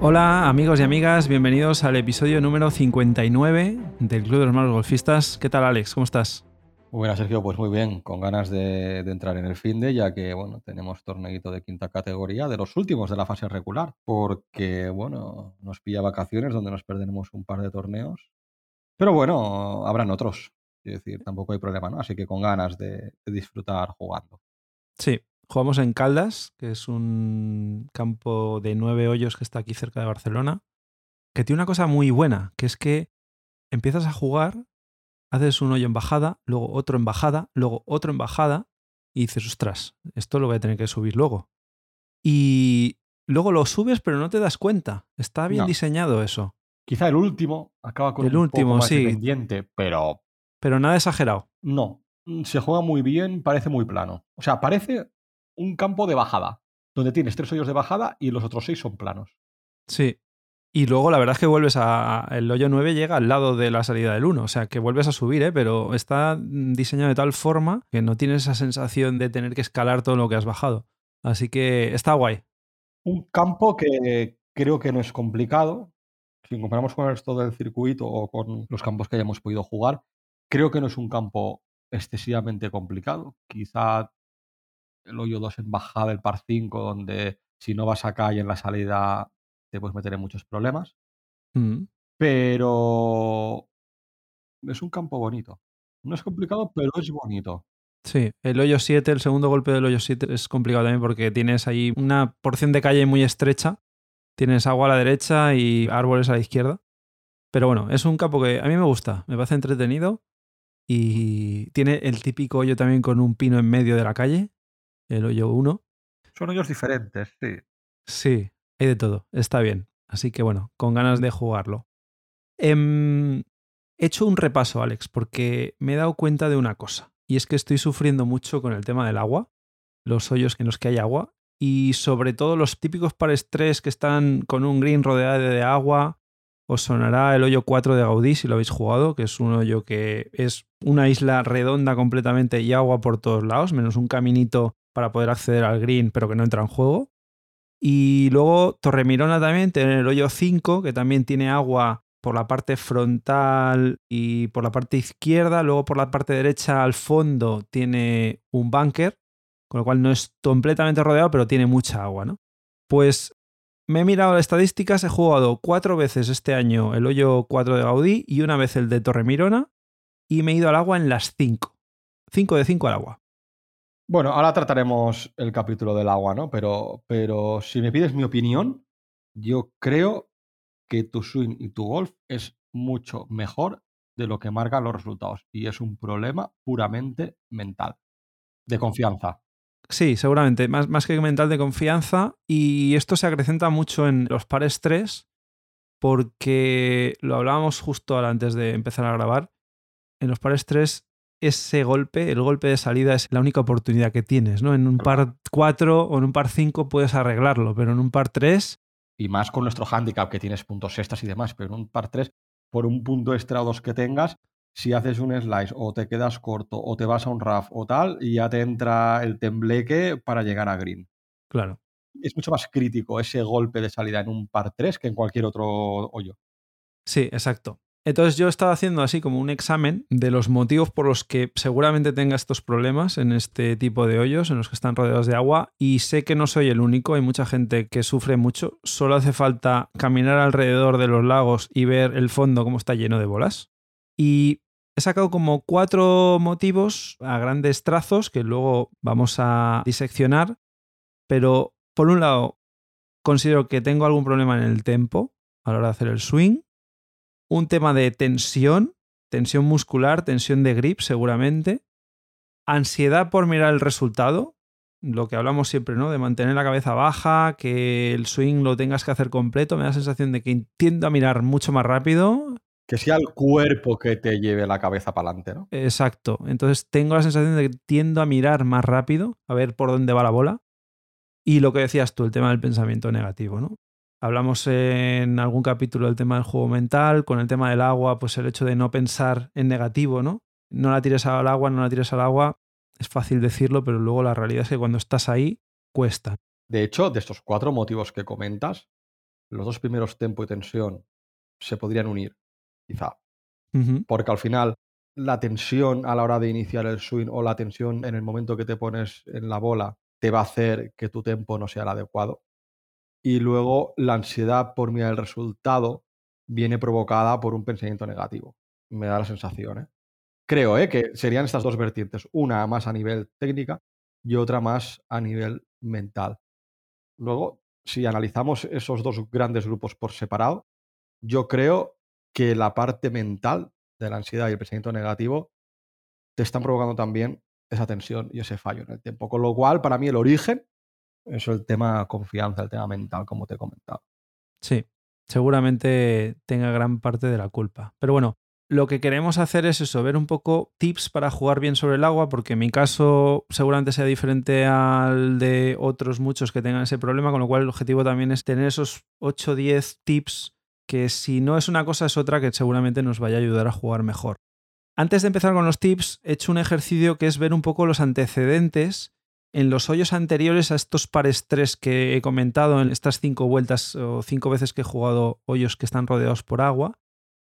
Hola amigos y amigas, bienvenidos al episodio número 59 del Club de los Malos Golfistas. ¿Qué tal Alex? ¿Cómo estás? Muy buenas, Sergio. Pues muy bien, con ganas de, entrar en el fin de, ya que bueno, tenemos torneito de quinta categoría, de los últimos de la fase regular, porque bueno, nos pilla vacaciones donde nos perderemos un par de torneos. Pero bueno, habrán otros. Es decir, tampoco hay problema, ¿no? Así que con ganas de disfrutar jugando. Sí, Jugamos en Caldas, que es un campo de nueve hoyos que está aquí cerca de Barcelona, que tiene una cosa muy buena, que es que empiezas a jugar, haces un hoyo en bajada, luego otro en bajada, luego otro en bajada, y dices, ostras, esto lo voy a tener que subir luego. Y luego lo subes, pero no te das cuenta. Está bien diseñado eso. Quizá el último acaba con el un último, poco más sí. pendiente, pero. Pero nada exagerado. No. Se juega muy bien, parece muy plano. O sea, parece un campo de bajada, donde tienes tres hoyos de bajada y los otros seis son planos. Sí. Y luego la verdad es que vuelves a. El hoyo 9 llega al lado de la salida del 1. O sea que vuelves a subir, ¿eh? pero está diseñado de tal forma que no tienes esa sensación de tener que escalar todo lo que has bajado. Así que está guay. Un campo que creo que no es complicado. Si comparamos con el resto del circuito o con los campos que hayamos podido jugar, creo que no es un campo excesivamente complicado. Quizá el hoyo 2 en bajada del par 5, donde si no vas a calle en la salida te puedes meter en muchos problemas. Mm. Pero es un campo bonito. No es complicado, pero es bonito. Sí, el hoyo 7, el segundo golpe del hoyo 7 es complicado también porque tienes ahí una porción de calle muy estrecha. Tienes agua a la derecha y árboles a la izquierda. Pero bueno, es un campo que a mí me gusta, me parece entretenido y tiene el típico hoyo también con un pino en medio de la calle el hoyo 1. Son hoyos diferentes, sí. Sí, hay de todo, está bien. Así que bueno, con ganas de jugarlo. Em, he hecho un repaso, Alex, porque me he dado cuenta de una cosa. Y es que estoy sufriendo mucho con el tema del agua, los hoyos en los que hay agua, y sobre todo los típicos pares 3 que están con un green rodeado de agua. Os sonará el hoyo 4 de Gaudí si lo habéis jugado, que es un hoyo que es una isla redonda completamente y agua por todos lados, menos un caminito para poder acceder al green, pero que no entra en juego. Y luego Torremirona también tiene el hoyo 5, que también tiene agua por la parte frontal y por la parte izquierda. Luego por la parte derecha al fondo tiene un bunker, con lo cual no es completamente rodeado, pero tiene mucha agua, ¿no? Pues me he mirado las estadísticas, he jugado cuatro veces este año el hoyo 4 de Gaudí y una vez el de Torremirona y me he ido al agua en las 5. 5 de 5 al agua. Bueno, ahora trataremos el capítulo del agua, ¿no? Pero, pero si me pides mi opinión, yo creo que tu swing y tu golf es mucho mejor de lo que marcan los resultados. Y es un problema puramente mental, de confianza. Sí, seguramente, más, más que mental de confianza. Y esto se acrecenta mucho en los pares 3, porque lo hablábamos justo antes de empezar a grabar. En los pares 3 ese golpe, el golpe de salida es la única oportunidad que tienes, ¿no? En un par 4 o en un par 5 puedes arreglarlo, pero en un par 3... Y más con nuestro handicap que tienes puntos extras y demás, pero en un par 3, por un punto extra o dos que tengas, si haces un slice o te quedas corto o te vas a un RAF o tal, y ya te entra el tembleque para llegar a green. Claro. Es mucho más crítico ese golpe de salida en un par 3 que en cualquier otro hoyo. Sí, exacto. Entonces yo estaba haciendo así como un examen de los motivos por los que seguramente tenga estos problemas en este tipo de hoyos, en los que están rodeados de agua, y sé que no soy el único, hay mucha gente que sufre mucho, solo hace falta caminar alrededor de los lagos y ver el fondo como está lleno de bolas. Y he sacado como cuatro motivos a grandes trazos que luego vamos a diseccionar, pero por un lado considero que tengo algún problema en el tempo a la hora de hacer el swing un tema de tensión, tensión muscular, tensión de grip seguramente, ansiedad por mirar el resultado, lo que hablamos siempre, ¿no? De mantener la cabeza baja, que el swing lo tengas que hacer completo, me da la sensación de que tiendo a mirar mucho más rápido. Que sea el cuerpo que te lleve la cabeza para adelante, ¿no? Exacto. Entonces tengo la sensación de que tiendo a mirar más rápido, a ver por dónde va la bola. Y lo que decías tú, el tema del pensamiento negativo, ¿no? Hablamos en algún capítulo del tema del juego mental, con el tema del agua, pues el hecho de no pensar en negativo, ¿no? No la tires al agua, no la tires al agua. Es fácil decirlo, pero luego la realidad es que cuando estás ahí, cuesta. De hecho, de estos cuatro motivos que comentas, los dos primeros, tempo y tensión, se podrían unir, quizá. Porque al final, la tensión a la hora de iniciar el swing o la tensión en el momento que te pones en la bola te va a hacer que tu tempo no sea el adecuado. Y luego la ansiedad por mirar el resultado viene provocada por un pensamiento negativo. Me da la sensación, ¿eh? Creo ¿eh? que serían estas dos vertientes, una más a nivel técnica y otra más a nivel mental. Luego, si analizamos esos dos grandes grupos por separado, yo creo que la parte mental de la ansiedad y el pensamiento negativo te están provocando también esa tensión y ese fallo en el tiempo. Con lo cual, para mí, el origen es el tema confianza, el tema mental, como te he comentado. Sí, seguramente tenga gran parte de la culpa. Pero bueno, lo que queremos hacer es eso, ver un poco tips para jugar bien sobre el agua, porque en mi caso seguramente sea diferente al de otros muchos que tengan ese problema, con lo cual el objetivo también es tener esos 8 o 10 tips que si no es una cosa es otra que seguramente nos vaya a ayudar a jugar mejor. Antes de empezar con los tips, he hecho un ejercicio que es ver un poco los antecedentes en los hoyos anteriores a estos pares 3 que he comentado en estas cinco vueltas o cinco veces que he jugado hoyos que están rodeados por agua.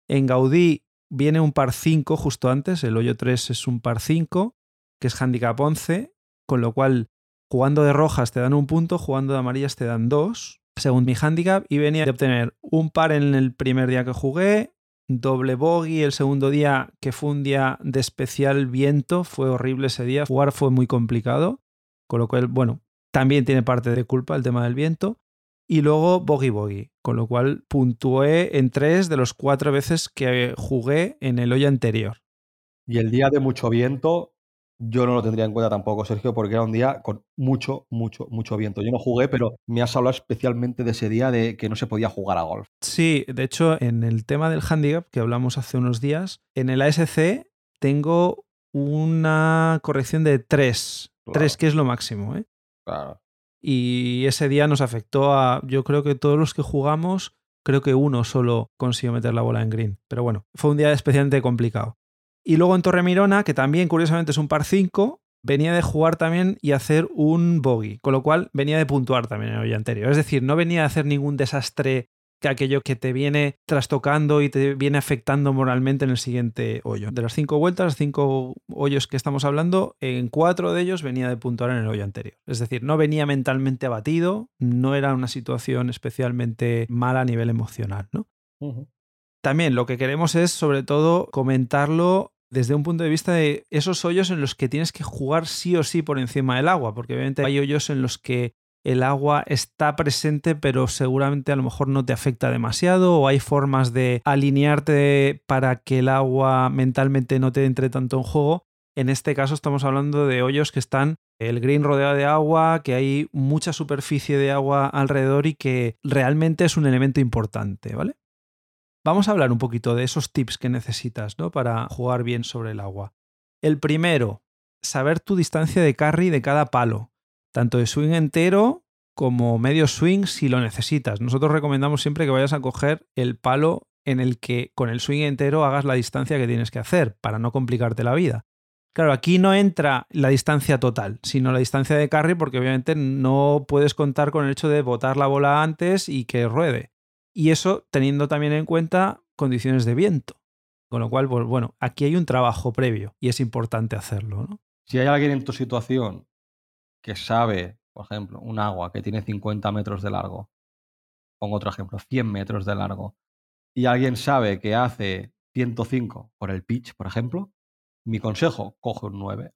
En Gaudí viene un par 5 justo antes, el hoyo 3 es un par 5, que es handicap 11, con lo cual jugando de rojas te dan un punto, jugando de amarillas te dan dos, según mi handicap, y venía de obtener un par en el primer día que jugué, doble bogey el segundo día, que fue un día de especial viento, fue horrible ese día, jugar fue muy complicado, con lo cual, bueno, también tiene parte de culpa el tema del viento. Y luego bogey bogey, con lo cual puntué en tres de los cuatro veces que jugué en el hoyo anterior. Y el día de mucho viento, yo no lo tendría en cuenta tampoco, Sergio, porque era un día con mucho, mucho, mucho viento. Yo no jugué, pero me has hablado especialmente de ese día de que no se podía jugar a golf. Sí, de hecho, en el tema del handicap que hablamos hace unos días, en el ASC tengo una corrección de 3. Claro. 3, que es lo máximo. ¿eh? Claro. Y ese día nos afectó a, yo creo que todos los que jugamos, creo que uno solo consiguió meter la bola en green. Pero bueno, fue un día especialmente complicado. Y luego en Torremirona, que también curiosamente es un par 5, venía de jugar también y hacer un bogey, con lo cual venía de puntuar también en el hoyo anterior. Es decir, no venía a hacer ningún desastre aquello que te viene trastocando y te viene afectando moralmente en el siguiente hoyo. De las cinco vueltas, cinco hoyos que estamos hablando, en cuatro de ellos venía de puntuar en el hoyo anterior. Es decir, no venía mentalmente abatido, no era una situación especialmente mala a nivel emocional, ¿no? También lo que queremos es, sobre todo, comentarlo desde un punto de vista de esos hoyos en los que tienes que jugar sí o sí por encima del agua, porque obviamente hay hoyos en los que el agua está presente, pero seguramente a lo mejor no te afecta demasiado, o hay formas de alinearte para que el agua mentalmente no te entre tanto en juego. En este caso estamos hablando de hoyos que están el green rodeado de agua, que hay mucha superficie de agua alrededor y que realmente es un elemento importante, ¿vale? Vamos a hablar un poquito de esos tips que necesitas ¿no? para jugar bien sobre el agua. El primero, saber tu distancia de carry de cada palo, tanto de swing entero como medio swing si lo necesitas. Nosotros recomendamos siempre que vayas a coger el palo en el que con el swing entero hagas la distancia que tienes que hacer para no complicarte la vida. Claro, aquí no entra la distancia total, sino la distancia de carry porque obviamente no puedes contar con el hecho de botar la bola antes y que ruede. Y eso teniendo también en cuenta condiciones de viento. Con lo cual, pues, bueno, aquí hay un trabajo previo y es importante hacerlo. Si hay alguien en tu situación que sabe, por ejemplo, un agua que tiene 50 metros de largo, pongo otro ejemplo, 100 metros de largo, y alguien sabe que hace 105 por el pitch, por ejemplo, mi consejo, coge un 9.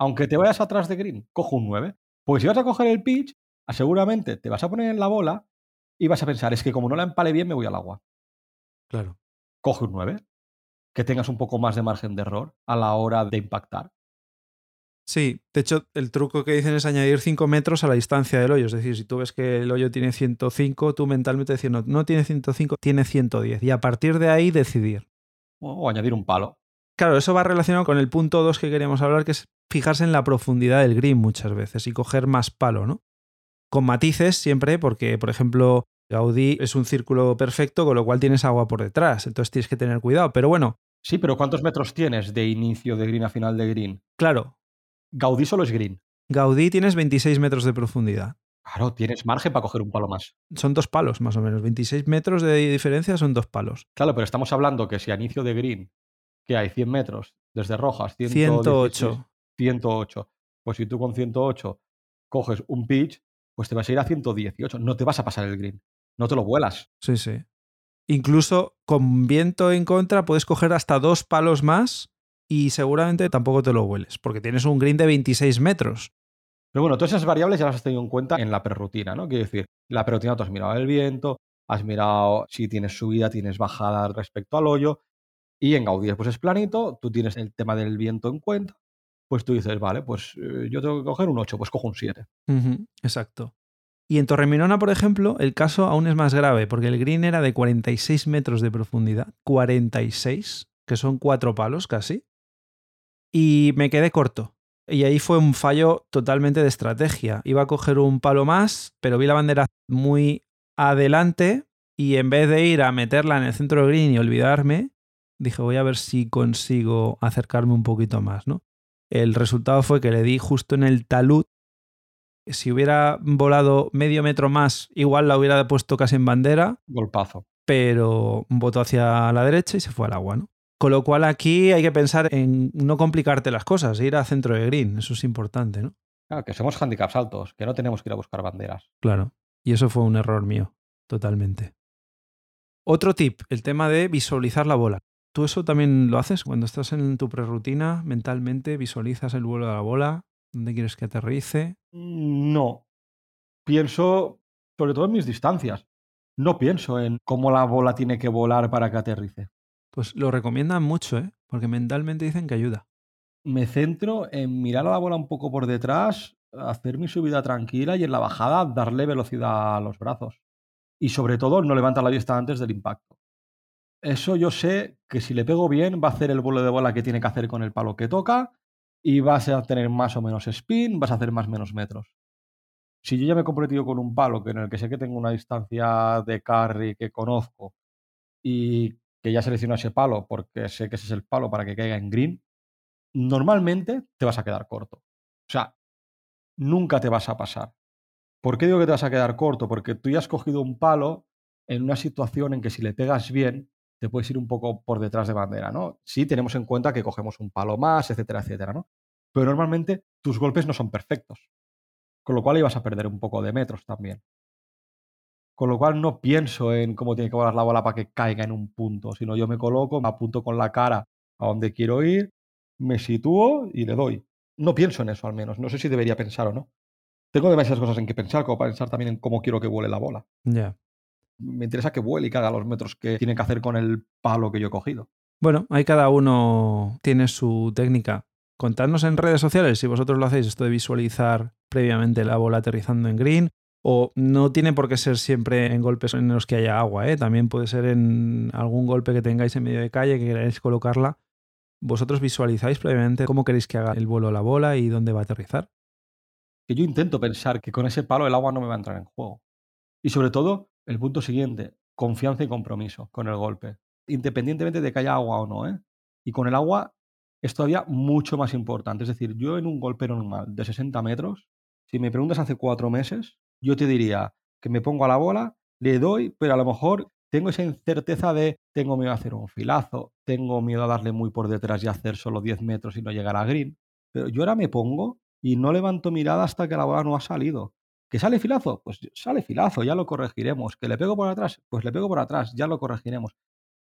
Aunque te vayas atrás de green, coge un 9. Porque si vas a coger el pitch, seguramente te vas a poner en la bola y vas a pensar, es que como no la empale bien, me voy al agua. Claro. Coge un 9. Que tengas un poco más de margen de error a la hora de impactar. Sí, de hecho, el truco que dicen es añadir 5 metros a la distancia del hoyo. Es decir, si tú ves que el hoyo tiene 105, tú mentalmente decir, no, no tiene 105, tiene 110. Y a partir de ahí decidir. O añadir un palo. Claro, eso va relacionado con el punto 2 que queríamos hablar, que es fijarse en la profundidad del green muchas veces y coger más palo, ¿no? Con matices siempre, porque, por ejemplo, Gaudí es un círculo perfecto, con lo cual tienes agua por detrás. Entonces tienes que tener cuidado. Pero bueno. Sí, pero ¿cuántos metros tienes de inicio de green a final de green? Claro. Gaudí solo es green. Gaudí tienes 26 metros de profundidad. Claro, tienes margen para coger un palo más. Son dos palos, más o menos. 26 metros de diferencia son dos palos. Claro, pero estamos hablando que si a inicio de green, que hay 100 metros, desde rojas, 108. 108. Pues si tú con 108 coges un pitch, pues te vas a ir a 118. No te vas a pasar el green. No te lo vuelas. Sí, sí. Incluso con viento en contra puedes coger hasta dos palos más y seguramente tampoco te lo vueles, porque tienes un green de 26 metros. Pero bueno, todas esas variables ya las has tenido en cuenta en la perrutina, ¿no? Quiero decir, la perrutina tú has mirado el viento, has mirado si tienes subida, tienes bajada respecto al hoyo, y en Gaudí pues es planito, tú tienes el tema del viento en cuenta, pues tú dices, vale, pues eh, yo tengo que coger un 8, pues cojo un 7. exacto. Y en Torreminona, por ejemplo, el caso aún es más grave, porque el green era de 46 metros de profundidad, 46, que son cuatro palos casi, y me quedé corto. Y ahí fue un fallo totalmente de estrategia. Iba a coger un palo más, pero vi la bandera muy adelante y en vez de ir a meterla en el centro green y olvidarme, dije voy a ver si consigo acercarme un poquito más, ¿no? El resultado fue que le di justo en el talud. Si hubiera volado medio metro más, igual la hubiera puesto casi en bandera. Golpazo. Pero votó hacia la derecha y se fue al agua, ¿no? Con lo cual aquí hay que pensar en no complicarte las cosas, ir a centro de green, eso es importante, ¿no? Claro, que somos handicaps altos, que no tenemos que ir a buscar banderas. Claro, y eso fue un error mío, totalmente. Otro tip, el tema de visualizar la bola. ¿Tú eso también lo haces cuando estás en tu prerrutina, mentalmente visualizas el vuelo de la bola? ¿Dónde quieres que aterrice? Mm, no. Pienso, sobre todo en mis distancias. No pienso en cómo la bola tiene que volar para que aterrice. Pues lo recomiendan mucho, ¿eh? Porque mentalmente dicen que ayuda. Me centro en mirar a la bola un poco por detrás, hacer mi subida tranquila y en la bajada darle velocidad a los brazos. Y sobre todo no levantar la vista antes del impacto. Eso yo sé que si le pego bien va a hacer el vuelo de bola que tiene que hacer con el palo que toca y vas a tener más o menos spin, vas a hacer más o menos metros. Si yo ya me he comprometido con un palo que en el que sé que tengo una distancia de carry que conozco y que ya selecciono ese palo porque sé que ese es el palo para que caiga en green, normalmente te vas a quedar corto. O sea, nunca te vas a pasar. ¿Por qué digo que te vas a quedar corto? Porque tú ya has cogido un palo en una situación en que si le pegas bien, te puedes ir un poco por detrás de bandera, ¿no? Sí, tenemos en cuenta que cogemos un palo más, etcétera, etcétera, ¿no? Pero normalmente tus golpes no son perfectos. Con lo cual ibas a perder un poco de metros también. Con lo cual no pienso en cómo tiene que volar la bola para que caiga en un punto, sino yo me coloco, me apunto con la cara a donde quiero ir, me sitúo y le doy. No pienso en eso al menos, no sé si debería pensar o no. Tengo demasiadas cosas en que pensar, como para pensar también en cómo quiero que vuele la bola. Ya. Me interesa que vuele y que haga los metros que tiene que hacer con el palo que yo he cogido. Bueno, ahí cada uno tiene su técnica. Contadnos en redes sociales si vosotros lo hacéis, esto de visualizar previamente la bola aterrizando en green, o no tiene por qué ser siempre en golpes en los que haya agua, ¿eh? también puede ser en algún golpe que tengáis en medio de calle que queráis colocarla. Vosotros visualizáis previamente cómo queréis que haga el vuelo la bola y dónde va a aterrizar. Que yo intento pensar que con ese palo el agua no me va a entrar en juego. Y sobre todo, el punto siguiente, confianza y compromiso con el golpe. Independientemente de que haya agua o no. ¿eh? Y con el agua es todavía mucho más importante. Es decir, yo en un golpe normal de 60 metros, si me preguntas hace cuatro meses, yo te diría que me pongo a la bola, le doy, pero a lo mejor tengo esa incerteza de tengo miedo a hacer un filazo, tengo miedo a darle muy por detrás y hacer solo 10 metros y no llegar a green. Pero yo ahora me pongo y no levanto mirada hasta que la bola no ha salido. ¿Que sale filazo? Pues sale filazo, ya lo corregiremos. ¿Que le pego por atrás? Pues le pego por atrás, ya lo corregiremos.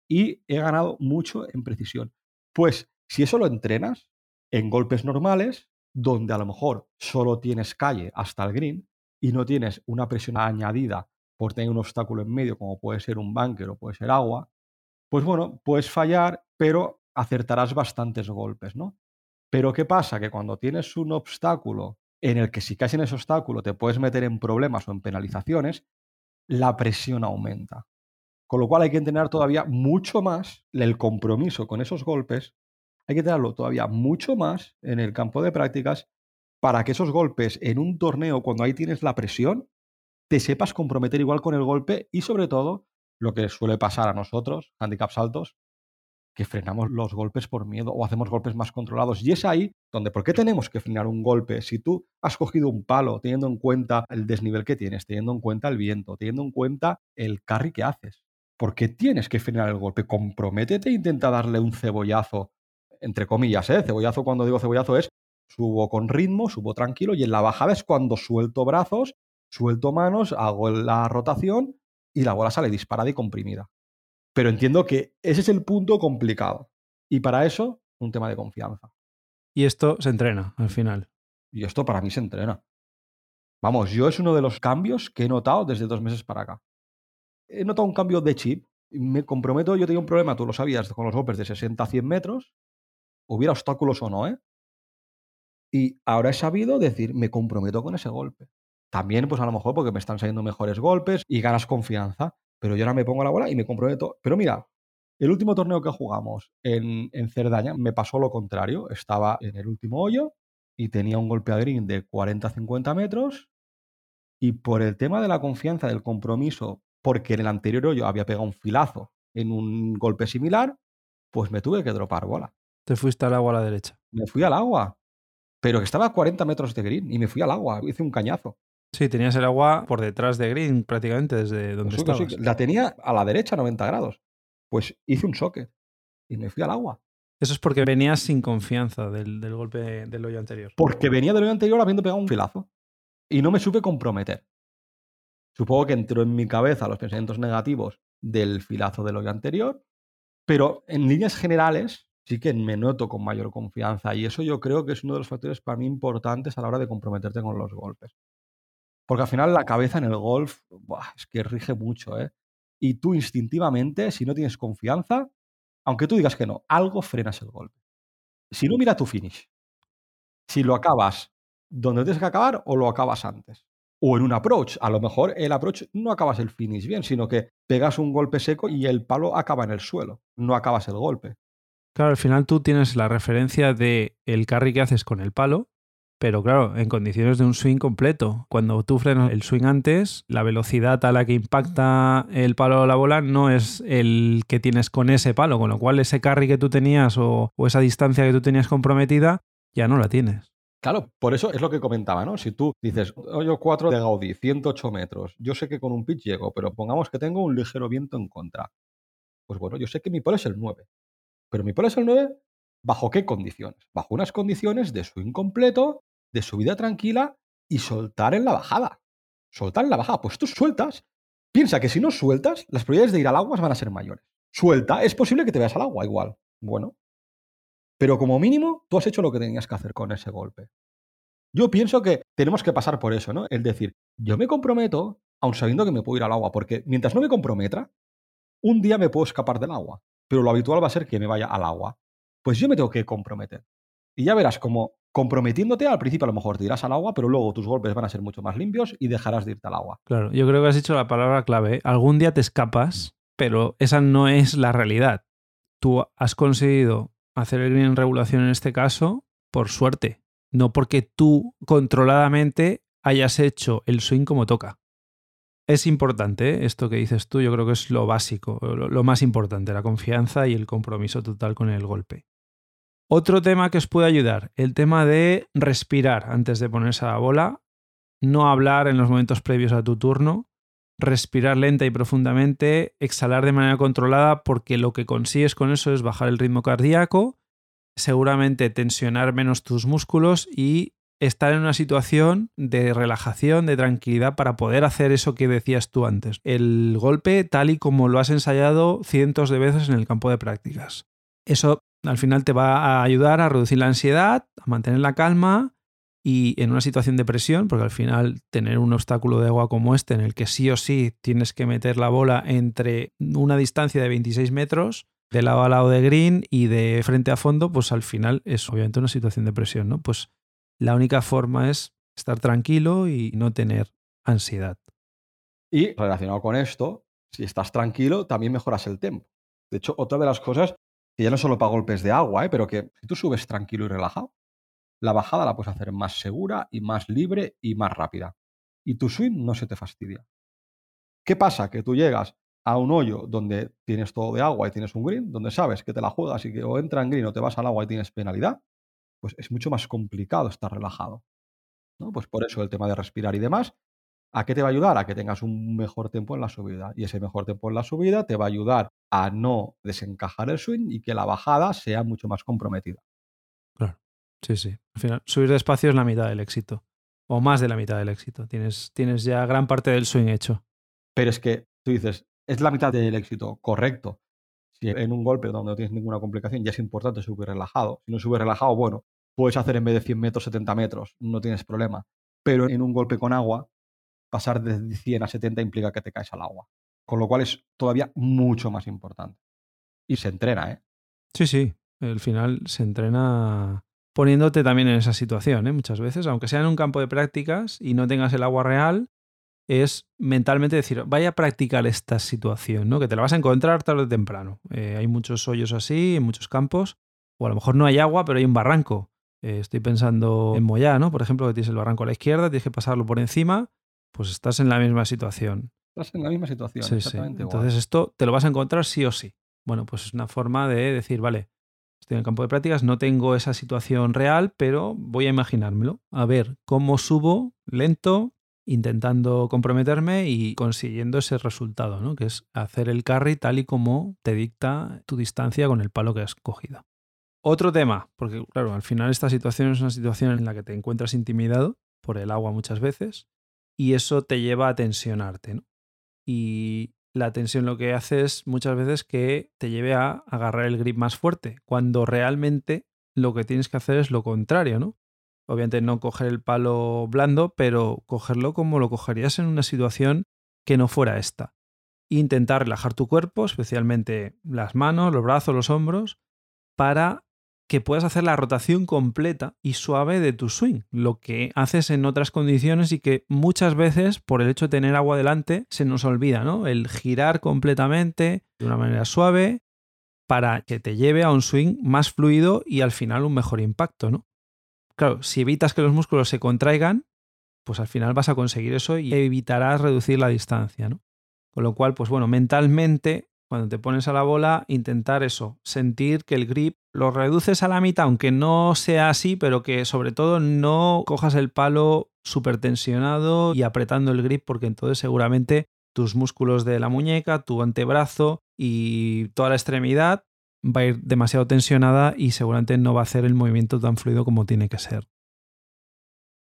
Y he ganado mucho en precisión. Pues si eso lo entrenas en golpes normales, donde a lo mejor solo tienes calle hasta el green, y no tienes una presión añadida por tener un obstáculo en medio, como puede ser un bunker o puede ser agua, pues bueno, puedes fallar, pero acertarás bastantes golpes, ¿no? Pero ¿qué pasa? Que cuando tienes un obstáculo en el que si caes en ese obstáculo te puedes meter en problemas o en penalizaciones, la presión aumenta. Con lo cual hay que entrenar todavía mucho más el compromiso con esos golpes, hay que tenerlo todavía mucho más en el campo de prácticas para que esos golpes en un torneo, cuando ahí tienes la presión, te sepas comprometer igual con el golpe y sobre todo, lo que suele pasar a nosotros, handicaps altos, que frenamos los golpes por miedo o hacemos golpes más controlados. Y es ahí donde, ¿por qué tenemos que frenar un golpe? Si tú has cogido un palo teniendo en cuenta el desnivel que tienes, teniendo en cuenta el viento, teniendo en cuenta el carry que haces, ¿por qué tienes que frenar el golpe? Comprométete e intenta darle un cebollazo, entre comillas, ¿eh? Cebollazo cuando digo cebollazo es subo con ritmo, subo tranquilo y en la bajada es cuando suelto brazos, suelto manos, hago la rotación y la bola sale disparada y comprimida. Pero entiendo que ese es el punto complicado. Y para eso, un tema de confianza. Y esto se entrena al final. Y esto para mí se entrena. Vamos, yo es uno de los cambios que he notado desde dos meses para acá. He notado un cambio de chip. Me comprometo, yo tenía un problema, tú lo sabías, con los golpes de 60 a 100 metros. Hubiera obstáculos o no, ¿eh? Y ahora he sabido decir, me comprometo con ese golpe. También, pues a lo mejor porque me están saliendo mejores golpes y ganas confianza. Pero yo ahora me pongo la bola y me comprometo. Pero mira, el último torneo que jugamos en, en Cerdaña me pasó lo contrario. Estaba en el último hoyo y tenía un golpe a green de 40-50 metros. Y por el tema de la confianza, del compromiso, porque en el anterior hoyo había pegado un filazo en un golpe similar, pues me tuve que dropar bola. Te fuiste al agua a la derecha. Me fui al agua, pero que estaba a 40 metros de green y me fui al agua, hice un cañazo. Sí, tenías el agua por detrás de Green prácticamente desde donde Pues estabas. sí, la tenía a la derecha a 90 grados. Pues hice un socket y me fui al agua. Eso es porque venías sin confianza del, del golpe del hoyo anterior. Porque venía del hoyo anterior habiendo pegado un filazo. Y no me supe comprometer. Supongo que entró en mi cabeza los pensamientos negativos del filazo del hoyo anterior. Pero en líneas generales sí que me noto con mayor confianza. Y eso yo creo que es uno de los factores para mí importantes a la hora de comprometerte con los golpes. Porque al final la cabeza en el golf es que rige mucho, ¿eh? Y tú instintivamente, si no tienes confianza, aunque tú digas que no, algo frenas el golpe. Si no, mira tu finish. Si lo acabas donde tienes que acabar o lo acabas antes. O en un approach. A lo mejor el approach no acabas el finish bien, sino que pegas un golpe seco y el palo acaba en el suelo. No acabas el golpe. Claro, al final tú tienes la referencia de el carry que haces con el palo, pero claro, en condiciones de un swing completo. Cuando tú frenas el swing antes, la velocidad a la que impacta el palo o la bola no es el que tienes con ese palo, con lo cual ese carry que tú tenías o, esa distancia que tú tenías comprometida ya no la tienes. Claro, por eso es lo que comentaba, ¿no? Si tú dices, hoyo 4 de Gaudí, 108 metros, yo sé que con un pitch llego, pero pongamos que tengo un ligero viento en contra. Pues bueno, yo sé que mi polo es el 9. Pero mi polo es el 9, ¿bajo qué condiciones? Bajo unas condiciones de swing completo, de subida tranquila y soltar en la bajada. Soltar en la bajada. Pues tú sueltas. Piensa que si no sueltas, las probabilidades de ir al agua van a ser mayores. Suelta, es posible que te veas al agua igual. Bueno. Pero como mínimo, tú has hecho lo que tenías que hacer con ese golpe. Yo pienso que tenemos que pasar por eso, ¿no? Es decir, yo me comprometo, aun sabiendo que me puedo ir al agua, porque mientras no me comprometa, un día me puedo escapar del agua, pero lo habitual va a ser que me vaya al agua. Pues yo me tengo que comprometer. Y ya verás como comprometiéndote, al principio a lo mejor te irás al agua, pero luego tus golpes van a ser mucho más limpios y dejarás de irte al agua. Claro, yo creo que has dicho la palabra clave. ¿eh? Algún día te escapas, pero esa no es la realidad. Tú has conseguido hacer el green en regulación en este caso por suerte, no porque tú controladamente hayas hecho el swing como toca. Es importante ¿eh? esto que dices tú, yo creo que es lo básico, lo, lo más importante, la confianza y el compromiso total con el golpe. Otro tema que os puede ayudar, el tema de respirar antes de ponerse a la bola, no hablar en los momentos previos a tu turno, respirar lenta y profundamente, exhalar de manera controlada porque lo que consigues con eso es bajar el ritmo cardíaco, seguramente tensionar menos tus músculos y estar en una situación de relajación, de tranquilidad para poder hacer eso que decías tú antes, el golpe tal y como lo has ensayado cientos de veces en el campo de prácticas. Eso al final te va a ayudar a reducir la ansiedad, a mantener la calma y en una situación de presión, porque al final tener un obstáculo de agua como este en el que sí o sí tienes que meter la bola entre una distancia de 26 metros de lado a lado de green y de frente a fondo, pues al final es obviamente una situación de presión, ¿no? Pues la única forma es estar tranquilo y no tener ansiedad. Y relacionado con esto, si estás tranquilo, también mejoras el tempo. De hecho, otra de las cosas que ya no solo para golpes de agua, ¿eh? pero que si tú subes tranquilo y relajado, la bajada la puedes hacer más segura y más libre y más rápida. Y tu swing no se te fastidia. ¿Qué pasa? Que tú llegas a un hoyo donde tienes todo de agua y tienes un green, donde sabes que te la juegas y que o entra en green o te vas al agua y tienes penalidad, pues es mucho más complicado estar relajado. ¿no? Pues por eso el tema de respirar y demás. ¿A qué te va a ayudar? A que tengas un mejor tiempo en la subida. Y ese mejor tiempo en la subida te va a ayudar a no desencajar el swing y que la bajada sea mucho más comprometida. Claro. Sí, sí. Al final, subir despacio es la mitad del éxito. O más de la mitad del éxito. Tienes, tienes ya gran parte del swing hecho. Pero es que tú dices, es la mitad del éxito, correcto. Si en un golpe donde no tienes ninguna complicación ya es importante subir relajado. Si no subes relajado, bueno, puedes hacer en vez de 100 metros 70 metros, no tienes problema. Pero en un golpe con agua, pasar de 100 a 70 implica que te caes al agua. Con lo cual es todavía mucho más importante. Y se entrena, ¿eh? Sí, sí. Al final se entrena poniéndote también en esa situación, ¿eh? Muchas veces, aunque sea en un campo de prácticas y no tengas el agua real, es mentalmente decir, vaya a practicar esta situación, ¿no? Que te la vas a encontrar tarde o temprano. Eh, hay muchos hoyos así, en muchos campos, o a lo mejor no hay agua, pero hay un barranco. Eh, estoy pensando en Moyá, ¿no? Por ejemplo, que tienes el barranco a la izquierda, tienes que pasarlo por encima, pues estás en la misma situación. Estás en la misma situación, Sí, sí. Entonces esto te lo vas a encontrar sí o sí. Bueno, pues es una forma de decir, vale, estoy en el campo de prácticas, no tengo esa situación real, pero voy a imaginármelo. A ver cómo subo lento, intentando comprometerme y consiguiendo ese resultado, ¿no? Que es hacer el carry tal y como te dicta tu distancia con el palo que has cogido. Otro tema, porque claro, al final esta situación es una situación en la que te encuentras intimidado por el agua muchas veces y eso te lleva a tensionarte, ¿no? Y la tensión lo que hace es muchas veces que te lleve a agarrar el grip más fuerte, cuando realmente lo que tienes que hacer es lo contrario, ¿no? Obviamente no coger el palo blando, pero cogerlo como lo cogerías en una situación que no fuera esta. Intentar relajar tu cuerpo, especialmente las manos, los brazos, los hombros, para que puedas hacer la rotación completa y suave de tu swing, lo que haces en otras condiciones y que muchas veces por el hecho de tener agua delante se nos olvida, ¿no? El girar completamente de una manera suave para que te lleve a un swing más fluido y al final un mejor impacto, ¿no? Claro, si evitas que los músculos se contraigan, pues al final vas a conseguir eso y evitarás reducir la distancia, ¿no? Con lo cual, pues bueno, mentalmente cuando te pones a la bola, intentar eso, sentir que el grip lo reduces a la mitad, aunque no sea así, pero que sobre todo no cojas el palo súper tensionado y apretando el grip, porque entonces seguramente tus músculos de la muñeca, tu antebrazo y toda la extremidad va a ir demasiado tensionada y seguramente no va a hacer el movimiento tan fluido como tiene que ser.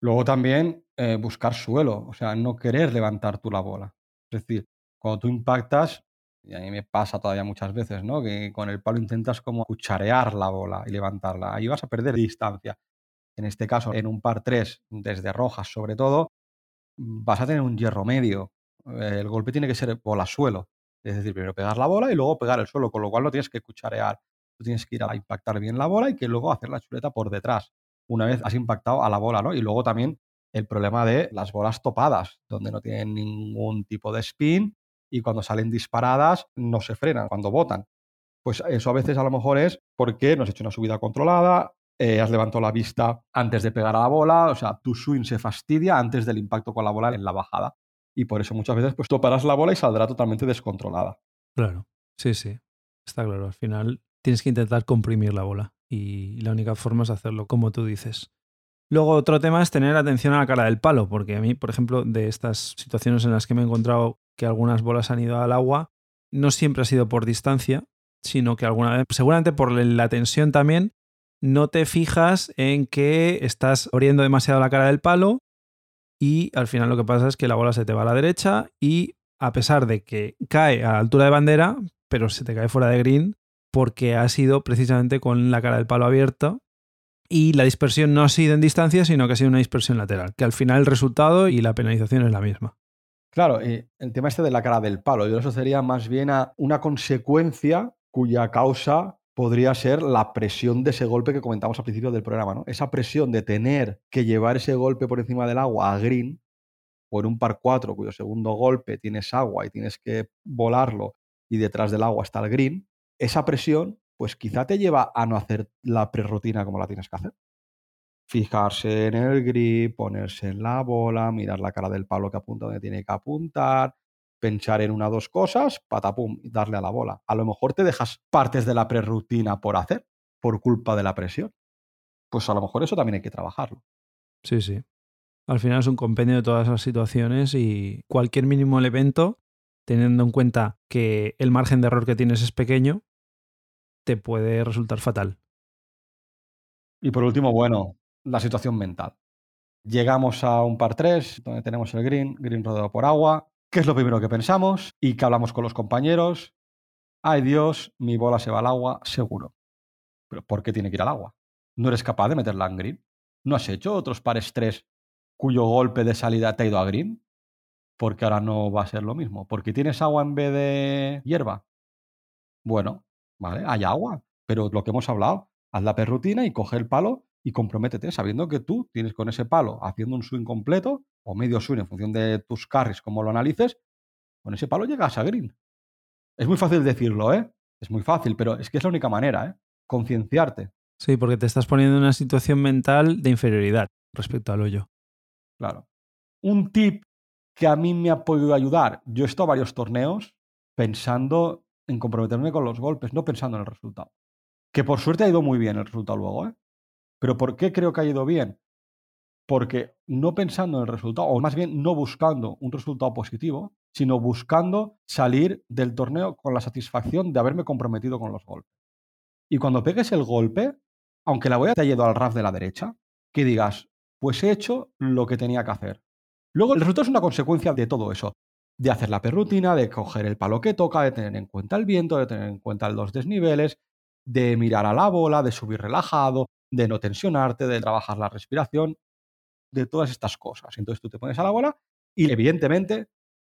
Luego también eh, buscar suelo, o sea, no querer levantar tú la bola. Es decir, cuando tú impactas, y a mí me pasa todavía muchas veces, ¿no? Que con el palo intentas como cucharear la bola y levantarla. Ahí vas a perder distancia. En este caso, en un par 3, desde rojas sobre todo, vas a tener un hierro medio. El golpe tiene que ser bola-suelo. Es decir, primero pegar la bola y luego pegar el suelo, con lo cual no tienes que cucharear. Tú tienes que ir a impactar bien la bola y que luego hacer la chuleta por detrás, una vez has impactado a la bola, ¿no? Y luego también el problema de las bolas topadas, donde no tienen ningún tipo de spin y cuando salen disparadas no se frenan cuando botan. Pues eso a veces a lo mejor es porque no has hecho una subida controlada, eh, has levantado la vista antes de pegar a la bola, o sea, tu swing se fastidia antes del impacto con la bola en la bajada. Y por eso muchas veces pues toparás la bola y saldrá totalmente descontrolada. Claro, sí, sí, está claro. Al final tienes que intentar comprimir la bola y la única forma es hacerlo como tú dices. Luego otro tema es tener atención a la cara del palo, porque a mí, por ejemplo, de estas situaciones en las que me he encontrado que algunas bolas han ido al agua, no siempre ha sido por distancia, sino que alguna vez, seguramente por la tensión también, no te fijas en que estás abriendo demasiado la cara del palo y al final lo que pasa es que la bola se te va a la derecha y a pesar de que cae a altura de bandera, pero se te cae fuera de green porque ha sido precisamente con la cara del palo abierto y la dispersión no ha sido en distancia, sino que ha sido una dispersión lateral, que al final el resultado y la penalización es la misma. Claro, el tema este de la cara del palo, yo eso sería más bien una consecuencia cuya causa podría ser la presión de ese golpe que comentamos al principio del programa, ¿no? Esa presión de tener que llevar ese golpe por encima del agua a green, por un par 4, cuyo segundo golpe tienes agua y tienes que volarlo y detrás del agua está el green, esa presión, pues quizá te lleva a no hacer la prerrutina como la tienes que hacer fijarse en el grip, ponerse en la bola, mirar la cara del palo que apunta donde tiene que apuntar, pensar en una o dos cosas, patapum, y darle a la bola. A lo mejor te dejas partes de la prerutina por hacer, por culpa de la presión. Pues a lo mejor eso también hay que trabajarlo. Sí, sí. Al final es un compendio de todas las situaciones y cualquier mínimo evento, teniendo en cuenta que el margen de error que tienes es pequeño, te puede resultar fatal. Y por último, bueno, la situación mental. Llegamos a un par 3, donde tenemos el green, green rodeado por agua. ¿Qué es lo primero que pensamos? Y que hablamos con los compañeros. Ay Dios, mi bola se va al agua, seguro. Pero ¿por qué tiene que ir al agua? ¿No eres capaz de meterla en green? ¿No has hecho otros pares 3 cuyo golpe de salida te ha ido a green? Porque ahora no va a ser lo mismo. Porque tienes agua en vez de hierba. Bueno, vale, hay agua. Pero lo que hemos hablado, haz la perrutina y coge el palo y comprométete sabiendo que tú tienes con ese palo haciendo un swing completo o medio swing en función de tus carries, como lo analices, con ese palo llegas a green. Es muy fácil decirlo, ¿eh? Es muy fácil, pero es que es la única manera, ¿eh? Concienciarte. Sí, porque te estás poniendo en una situación mental de inferioridad respecto al hoyo. Claro. Un tip que a mí me ha podido ayudar, yo he estado a varios torneos pensando en comprometerme con los golpes, no pensando en el resultado. Que por suerte ha ido muy bien el resultado luego, ¿eh? Pero ¿por qué creo que ha ido bien? Porque no pensando en el resultado, o más bien no buscando un resultado positivo, sino buscando salir del torneo con la satisfacción de haberme comprometido con los golpes. Y cuando pegues el golpe, aunque la boya te haya ido al RAF de la derecha, que digas, pues he hecho lo que tenía que hacer. Luego el resultado es una consecuencia de todo eso, de hacer la perrutina, de coger el palo que toca, de tener en cuenta el viento, de tener en cuenta los desniveles, de mirar a la bola, de subir relajado, de no tensionarte, de trabajar la respiración, de todas estas cosas. Entonces tú te pones a la bola y evidentemente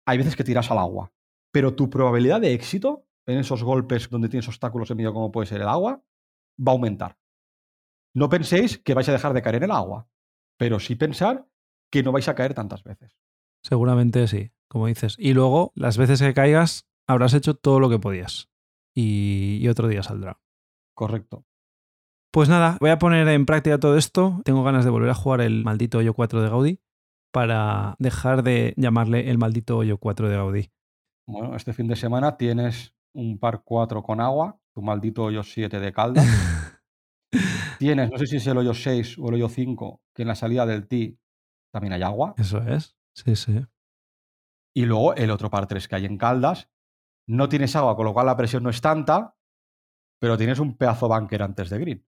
hay veces que tiras al agua, pero tu probabilidad de éxito en esos golpes donde tienes obstáculos en medio como puede ser el agua va a aumentar. No penséis que vais a dejar de caer en el agua, pero sí pensar que no vais a caer tantas veces. Seguramente sí, como dices. Y luego, las veces que caigas, habrás hecho todo lo que podías. Y, y otro día saldrá. Correcto. Pues nada, voy a poner en práctica todo esto. Tengo ganas de volver a jugar el maldito hoyo 4 de Gaudí para dejar de llamarle el maldito hoyo 4 de Gaudí. Bueno, este fin de semana tienes un par 4 con agua, tu maldito hoyo 7 de caldas. tienes, no sé si es el hoyo 6 o el hoyo 5, que en la salida del tee también hay agua. Eso es, sí, sí. Y luego el otro par 3 que hay en caldas. No tienes agua, con lo cual la presión no es tanta, pero tienes un pedazo bunker antes de green.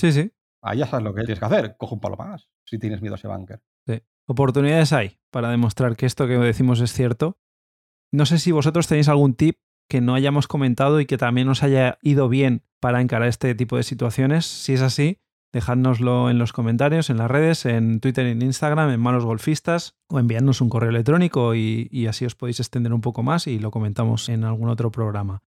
Sí, sí. Ahí ya sabes lo que tienes que hacer. Coge un palo más si tienes miedo a ese bunker. Sí. Oportunidades hay para demostrar que esto que decimos es cierto. No sé si vosotros tenéis algún tip que no hayamos comentado y que también os haya ido bien para encarar este tipo de situaciones. Si es así, dejádnoslo en los comentarios, en las redes, en Twitter y en Instagram, en Malos Golfistas, o enviadnos un correo electrónico y, y así os podéis extender un poco más y lo comentamos en algún otro programa.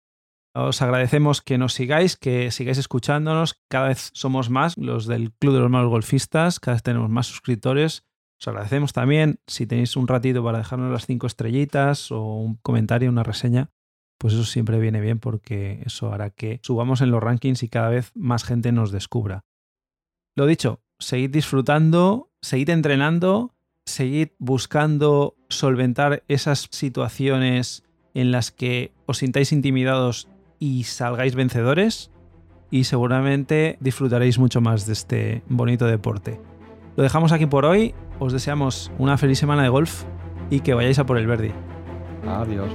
Os agradecemos que nos sigáis, que sigáis escuchándonos. Cada vez somos más los del Club de los Malos Golfistas, cada vez tenemos más suscriptores. Os agradecemos también si tenéis un ratito para dejarnos las cinco estrellitas o un comentario, una reseña. Pues eso siempre viene bien porque eso hará que subamos en los rankings y cada vez más gente nos descubra. Lo dicho, seguid disfrutando, seguid entrenando, seguid buscando solventar esas situaciones en las que os sintáis intimidados y salgáis vencedores y seguramente disfrutaréis mucho más de este bonito deporte. Lo dejamos aquí por hoy, os deseamos una feliz semana de golf y que vayáis a por el verde. Adiós.